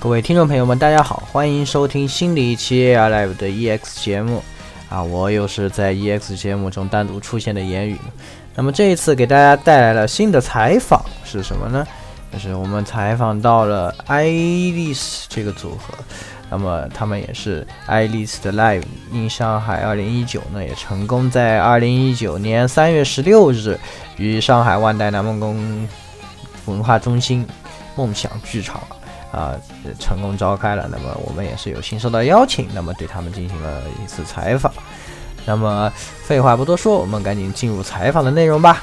各位听众朋友们，大家好，欢迎收听新的一期 AR Live 的 EX 节目啊！我又是在 EX 节目中单独出现的言语。那么这一次给大家带来了新的采访是什么呢？就是我们采访到了 a l i c 这个组合。那么他们也是爱丽丝的 Live in 上海二零一九呢，也成功在二零一九年三月十六日于上海万代南梦宫文化中心梦想剧场啊，成功召开了。那么我们也是有幸受到邀请，那么对他们进行了一次采访。那么废话不多说，我们赶紧进入采访的内容吧。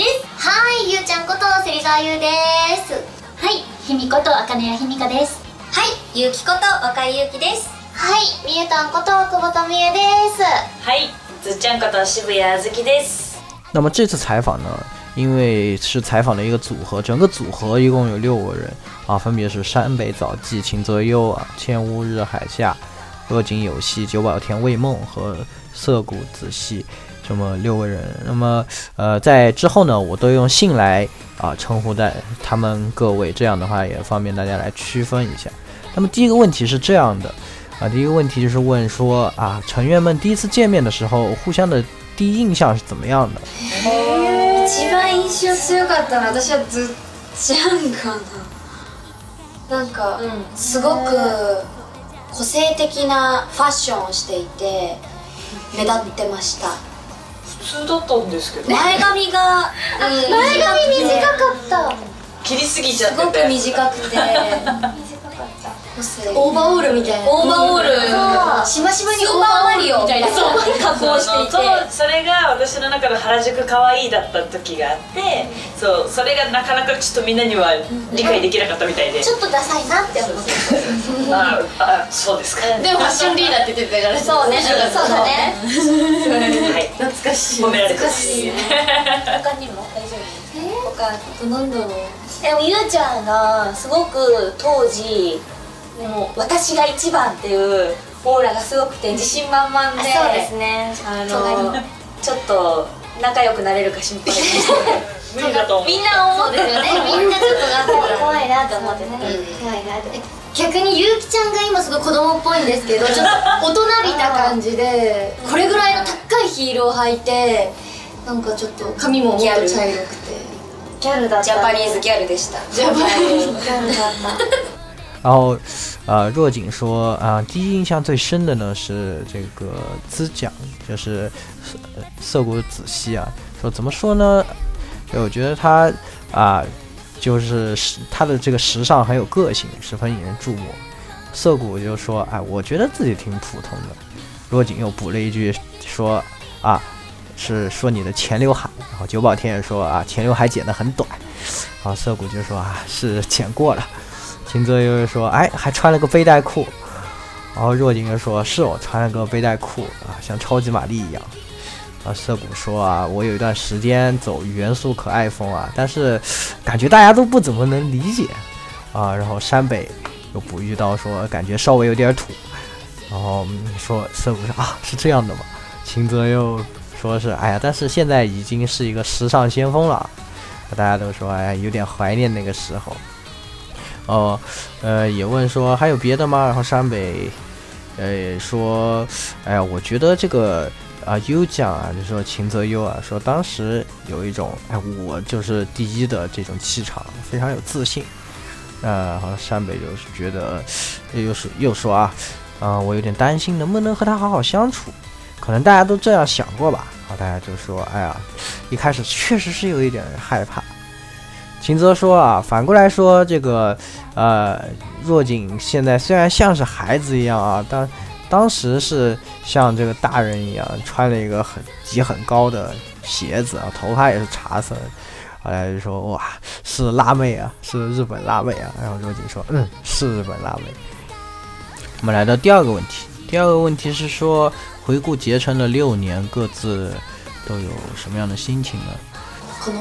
です。はい、ゆうちゃんこと芹沢優です。はい、ひみこと茜谷ひみかです。はい、ゆうきこと若井ゆうきです。はい、みゆたんこと久保田みゆです。はい、ずちゃんこと渋谷あずきです。那么这次采访呢，因为是采访了一个组合，整个组合一共有六个人啊，分别是山北早纪、秦泽优啊、千屋日海下、恶井有希、九保田未梦和涩谷子希。那么六个人，那么呃，在之后呢，我都用姓来啊称呼在他们各位，这样的话也方便大家来区分一下。那么第一个问题是这样的啊，第一个问题就是问说啊，成员们第一次见面的时候，互相的第一印象是怎么样的？一番印象強かったの私はずジなんかすごく個性的なファッションしていて目立ってました。普通だったんですけど前髪が、うん、前髪短かった切りすぎちゃってすごく短くてオーバーオールみたいなオーバーオールしましまにオーバーマリオみたいな加工していてそれが私の中の原宿かわいいだった時があってそうそれがなかなかちょっとみんなには理解できなかったみたいでちょっとダサいなって思ってああそうですかでもファッションリーダーって言ってたからそうねそうだね懐かしい懐かしい他にも大丈夫他何だろうでもゆうちゃんがすごく当時もう私が一番っていうオーラがすごくて自信満々でそうですねあのちょっと仲良くなれるか心配して 無理だと思みんな思うですよねみんなちょっとな怖いなと思ってね、怖いなって逆にゆうきちゃんが今すごい子供っぽいんですけど ちょっと大人びた感じでこれぐらいの高いヒールを履いてなんかちょっと髪ももっと茶色くてギャルだったジャパニーズギャルでしたジャパニーズギャルだった然后，呃，若锦说，啊，第一印象最深的呢是这个滋讲，就是涩谷子希啊，说怎么说呢？就我觉得他啊，就是他的这个时尚很有个性，十分引人注目。涩谷就说，哎，我觉得自己挺普通的。若锦又补了一句，说，啊，是说你的前刘海。然后久保田也说，啊，前刘海剪得很短。然后涩谷就说，啊，是剪过了。秦泽又说：“哎，还穿了个背带裤。”然后若锦又说：“是我穿了个背带裤啊，像超级玛丽一样。”啊，涩谷说：“啊，我有一段时间走元素可爱风啊，但是感觉大家都不怎么能理解啊。”然后山北又不遇到说：“感觉稍微有点土。”然后说涩谷说：“啊，是这样的嘛。”秦泽又说是：“哎呀，但是现在已经是一个时尚先锋了，大家都说哎，有点怀念那个时候。”哦，呃，也问说还有别的吗？然后山北，呃，说，哎呀，我觉得这个啊，优奖啊，就说秦泽优啊，说当时有一种，哎，我就是第一的这种气场，非常有自信。呃，然后山北就是觉得，又是又说啊，啊，我有点担心能不能和他好好相处，可能大家都这样想过吧。后大家就说，哎呀，一开始确实是有一点害怕。秦泽说啊，反过来说这个，呃，若锦现在虽然像是孩子一样啊，但当时是像这个大人一样，穿了一个很底很高的鞋子啊，头发也是茶色。后来就说哇，是辣妹啊，是日本辣妹啊。然后若锦说，嗯，是日本辣妹。我们来到第二个问题，第二个问题是说回顾结成了六年，各自都有什么样的心情呢？可能。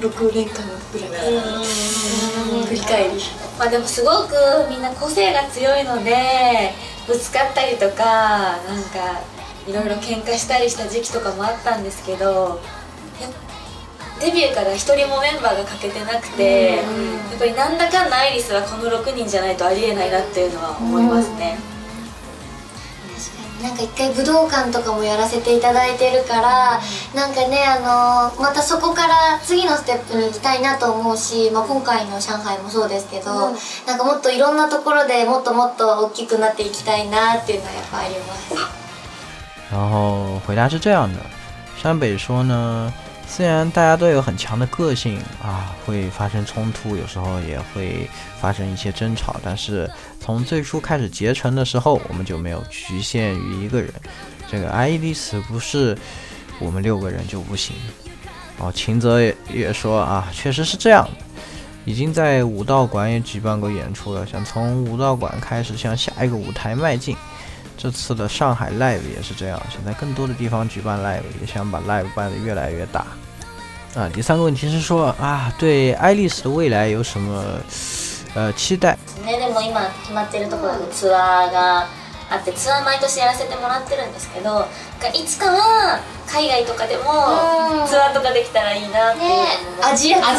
6年間ぐらい振り返りまあでもすごくみんな個性が強いのでぶつかったりとかなんかいろいろ喧嘩したりした時期とかもあったんですけどデビューから1人もメンバーが欠けてなくてやっぱりなんだかんだアイリスはこの6人じゃないとありえないなっていうのは思いますね。なんか一回武道館とかもやらせていただいてるから、うん、なんかねあのまたそこから次のステップに行きたいなと思うし、まあ、今回の上海もそうですけど、うん、なんかもっといろんなところでもっともっと大きくなっていきたいなっていうのはやっぱあります。然后回答是这样的，山北说呢。虽然大家都有很强的个性啊，会发生冲突，有时候也会发生一些争吵，但是从最初开始结成的时候，我们就没有局限于一个人。这个 E D 丝不是我们六个人就不行。哦，秦泽也也说啊，确实是这样，已经在武道馆也举办过演出了，想从武道馆开始向下一个舞台迈进。这次的上海 live 也是这样，想在更多的地方举办 live，也想把 live 办得越来越大。啊，第三个问题是说啊，对爱丽丝的未来有什么呃期待？あってツアー毎年やらせてもらってるんですけどいつかは海外とかでもツアーとかできたらいいなっていう、アジアツア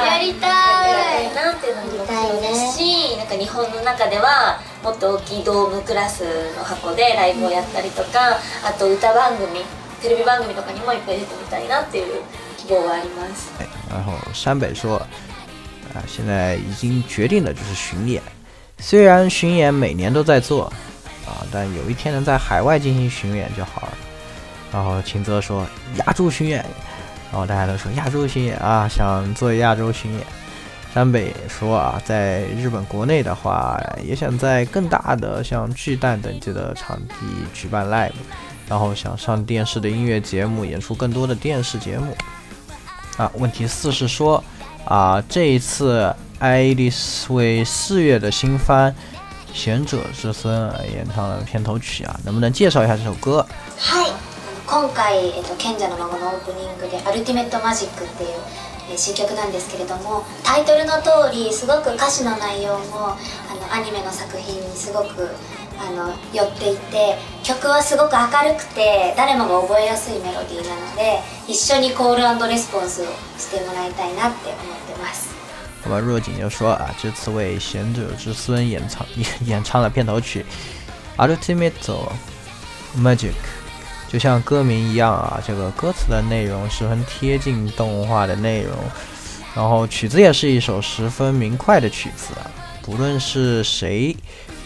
ーやりたいやりたいなっていうのも思いですし、ね、なんか日本の中ではもっと大きいドームクラスの箱でライブをやったりとか、うん、あと歌番組テレビ番組とかにもいっぱい出てみたいなっていう希望はあります。然后山北说，啊，现在已经决定了，就是巡演。虽然巡演每年都在做，啊，但有一天能在海外进行巡演就好了。然后秦泽说亚洲巡演，然后大家都说亚洲巡演啊，想做亚洲巡演。山北说啊，在日本国内的话，也想在更大的像巨蛋等级的场地举办 live，然后想上电视的音乐节目，演出更多的电视节目。啊，问题四是说啊，这一次。爱丽丝为四月的新番《贤者之孙》演唱了片头曲啊，能不能介绍一下这首歌？はい今回、えっと、賢者の孫のオープニングで「アルティメットマジック」っていう、新曲なんですけれどもタイトルの通りすごく歌詞の内容もあのアニメの作品にすごくあの寄っていて曲はすごく明るくて誰もが覚えやすいメロディーなので一緒にコールレスポンスをしてもらいたいなって思ってます。好吧，若锦就说啊，这次为贤者之孙演唱、演演唱了片头曲《Ultimate Magic》，就像歌名一样啊，这个歌词的内容十分贴近动画的内容，然后曲子也是一首十分明快的曲子啊，不论是谁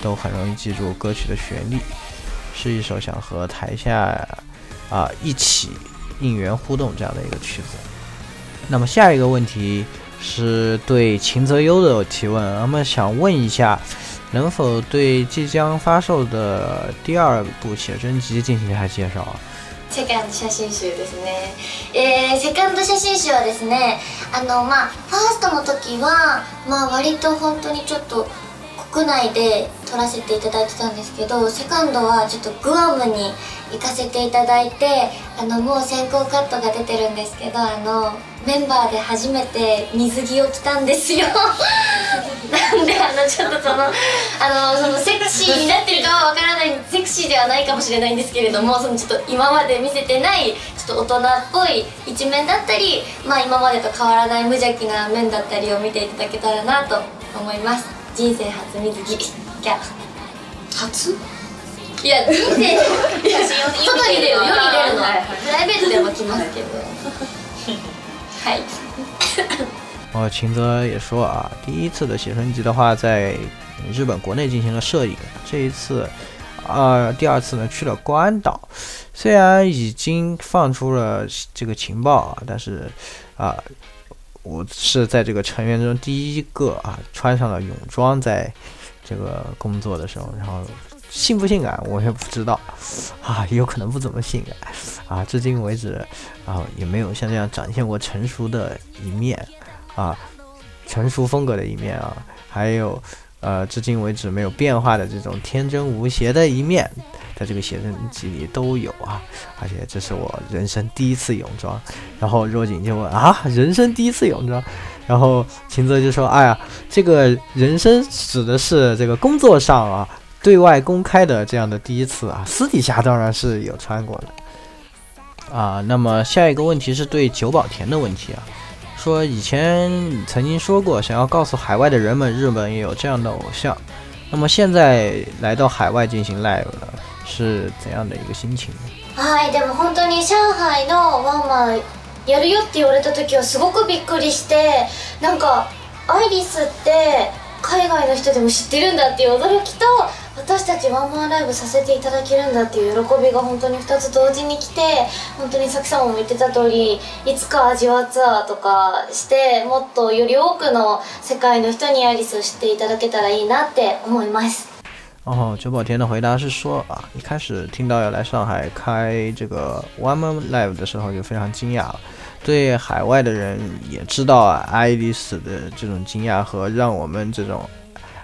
都很容易记住歌曲的旋律，是一首想和台下啊一起应援互动这样的一个曲子。那么下一个问题。是对秦泽优的提问，那么想问一下，能否对即将发售的第二部写真集进行一下介绍？セカンド写真集ですね。え、セカンド写真集はですね、あのまあファーストの時はまあ割と本当にちょっと国内で撮らせていただいてたんですけど、セカンドはちょっとグアムに。行かせていただいてあのもう先行カットが出てるんですけどあのメンバーで初めて水着を着たんですよ なんであのちょっとそのあのそのセクシーになってるかはわからないセクシーではないかもしれないんですけれどもそのちょっと今まで見せてないちょっと大人っぽい一面だったりまあ今までと変わらない無邪気な面だったりを見ていただけたらなと思います人生初水着キャ初い や，人生。所以，所以得，所以得的。プライベートでも来ますけど。はい。然秦泽也说啊，第一次的写真集的话，在日本国内进行了摄影。这一次，啊，第二次呢去了关岛。虽然已经放出了这个情报啊，但是啊，我是在这个成员中第一个啊穿上了泳装，在这个工作的时候，然后。性不性感我也不知道，啊，有可能不怎么性感，啊，至今为止，啊，也没有像这样展现过成熟的一面，啊，成熟风格的一面啊，还有，呃，至今为止没有变化的这种天真无邪的一面，在这个写真集里都有啊，而且这是我人生第一次泳装，然后若锦就问啊，人生第一次泳装，然后秦泽就说，哎呀，这个人生指的是这个工作上啊。对外公开的这样的第一次啊，私底下当然是有穿过的啊。那么下一个问题是对久保田的问题啊，说以前曾经说过想要告诉海外的人们，日本也有这样的偶像。那么现在来到海外进行 live 了，是怎样的一个心情？哎，でも本当に上海のワンマイやるよって言われたとはすごくびっくりして、なんかアイリスって海外の人でも知ってるんだっていう驚きと。私たちワンマンライブさせていただけるんだっていう喜びが本当に2つ同時に来て本当にさきさんも言ってた通りいつか味わツアーとかしてもっとより多くの世界の人にアリスを知っていただけたらいいなって思います。然后九宝田的回答是说啊，一开始听到要来上海开这个 One Man Live 的时候就非常惊讶了，对海外的人也知道啊爱丽丝的这种惊讶和让我们这种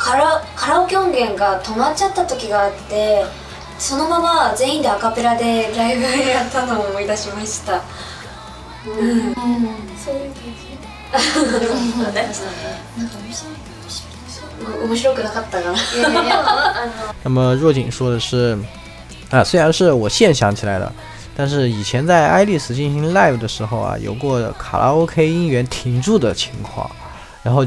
カラカラオケ音源が止まっちゃった時があってそのまま全員でアカペラでライブやったのを思い出しましたうん、うん、そういう感じ面白くなかったな。那么若锦说的是，啊，虽然是我现想起来的，但是以前在爱丽丝进行 live 的时候啊，有过卡拉 OK 音源停住的情况，然后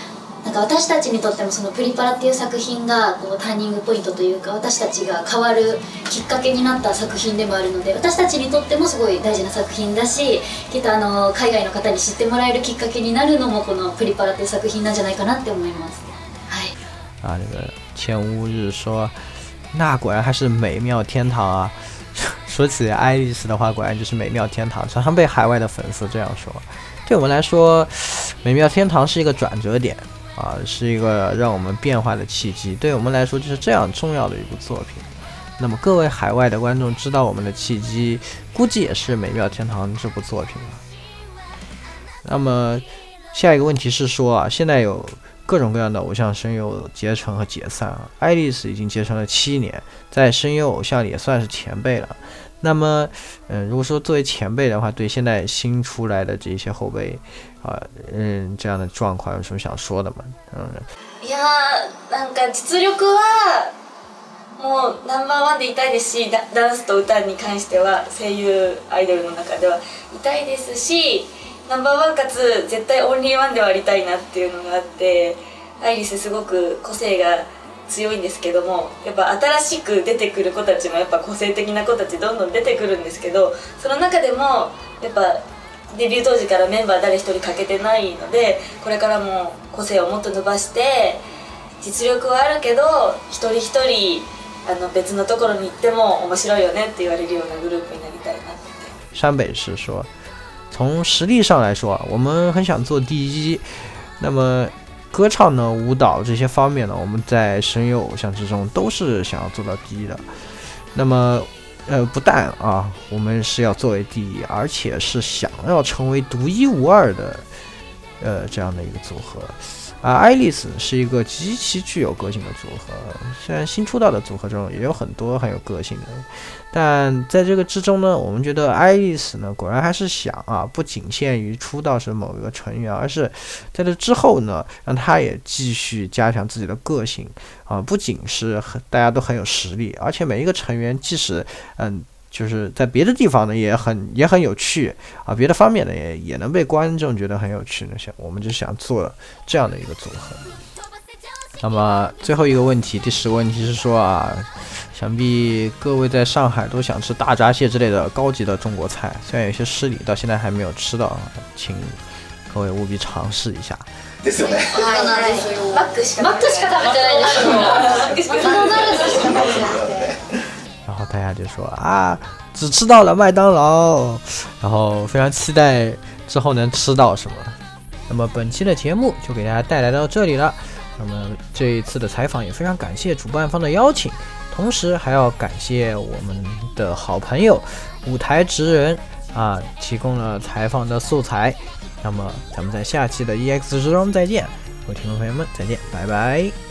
なんか私たちにとってもその「プリパラ」っていう作品がこうターニングポイントというか私たちが変わるきっかけになった作品でもあるので私たちにとってもすごい大事な作品だしきっとあの海外の方に知ってもらえるきっかけになるのもこの「プリパラ」っていう作品なんじゃないかなって思います。はい、あ这个千屋日说那果然还是美妙天堂啊！说起爱丽丝的话，果然就是美妙天堂，常常被海外的粉丝这样说。对我们来说，美妙天堂是一个转折点。啊，是一个让我们变化的契机，对我们来说就是这样重要的一部作品。那么各位海外的观众知道我们的契机，估计也是《美妙天堂》这部作品了。那么下一个问题是说啊，现在有各种各样的偶像声优结成和解散啊，爱丽丝已经结成了七年，在声优偶像里也算是前辈了。那么，嗯，如果说作为前辈的话，对现在新出来的这些后辈，啊，嗯，这样的状况有什么想说的吗？啊？いや、なんか実力はもうナンバーワンでいたいですし、ダンスと歌に関しては声優アイドルの中ではいたいですし、ナンバーワンかつ絶対オンリーワンでありたいなっていうのがあって、アイリスすごく個性が。強いんですけどもやっぱ新しく出てくる子たちもやっぱ個性的な子たちどんどん出てくるんですけどその中でもやっぱデビュー当時からメンバー誰一人欠けてないのでこれからも個性をもっと伸ばして実力はあるけど一人一人あの別のところに行っても面白いよねって言われるようなグループになりたいなって。山北是说，从实力上来说，我们很想做第一，那么歌唱呢，舞蹈这些方面呢，我们在神游偶像之中都是想要做到第一的。那么，呃，不但啊，我们是要作为第一，而且是想要成为独一无二的，呃，这样的一个组合。啊，爱丽丝是一个极其具有个性的组合。虽然新出道的组合中也有很多很有个性的，但在这个之中呢，我们觉得爱丽丝呢，果然还是想啊，不仅限于出道时某一个成员，而是在这之后呢，让她也继续加强自己的个性。啊，不仅是大家都很有实力，而且每一个成员即使嗯。就是在别的地方呢，也很也很有趣啊，别的方面呢也也能被观众觉得很有趣，那想我们就想做这样的一个组合。那么最后一个问题，第十个问题是说啊，想必各位在上海都想吃大闸蟹之类的高级的中国菜，虽然有些失礼，到现在还没有吃到，请各位务必尝试一下。就说啊，只吃到了麦当劳，然后非常期待之后能吃到什么。那么本期的节目就给大家带来到这里了。那么这一次的采访也非常感谢主办方的邀请，同时还要感谢我们的好朋友舞台直人啊提供了采访的素材。那么咱们在下期的 EX 之中再见，各位听众朋友们再见，拜拜。